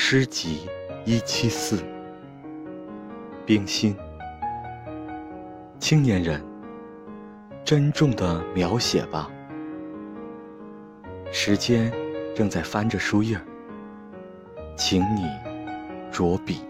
诗集一七四冰心。青年人珍重的描写吧。时间正在翻着书页请你着笔。